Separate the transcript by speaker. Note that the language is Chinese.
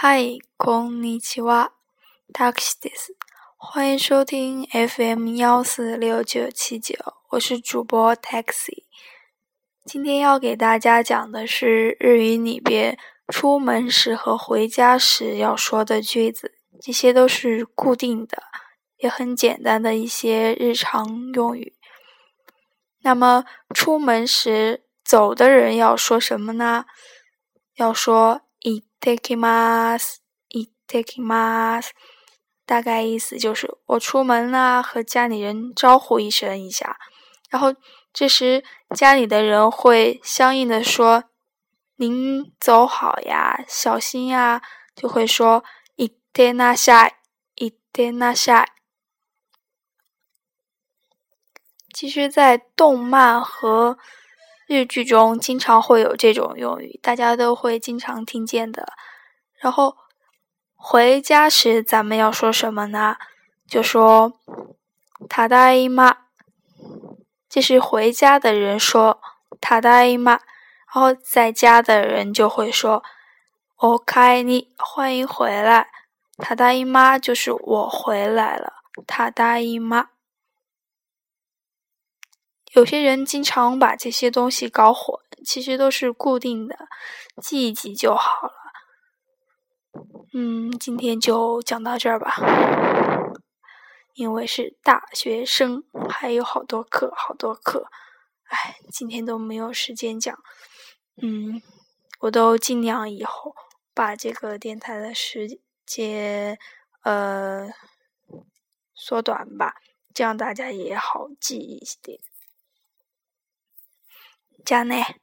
Speaker 1: 嗨，こんにちは、タクシです。欢迎收听 FM 幺四六九七九，我是主播 Taxi。今天要给大家讲的是日语里边出门时和回家时要说的句子，这些都是固定的，也很简单的一些日常用语。那么出门时走的人要说什么呢？要说 いってきます、いってきます。大概意思就是我出门啦，和家里人招呼一声一下，然后这时家里的人会相应的说：“您走好呀，小心呀。”就会说“いってなさい、いってなさい”。其实，在动漫和 日剧中，经常会有这种用语，大家都会经常听见的。然后回家时，咱们要说什么呢？就说“ただいま”，这是回家的人说“ただいま”，然后在家的人就会说“おかえり”，欢迎回来。“ただいま”就是我回来了，“ただいま”。 有些人经常把这些东西搞混，其实都是固定的，记一记就好了。嗯，今天就讲到这儿吧，因为是大学生，还有好多课，好多课，哎，今天都没有时间讲。嗯，我都尽量以后把这个电台的时间呃缩短吧，这样大家也好记一点。じゃあね。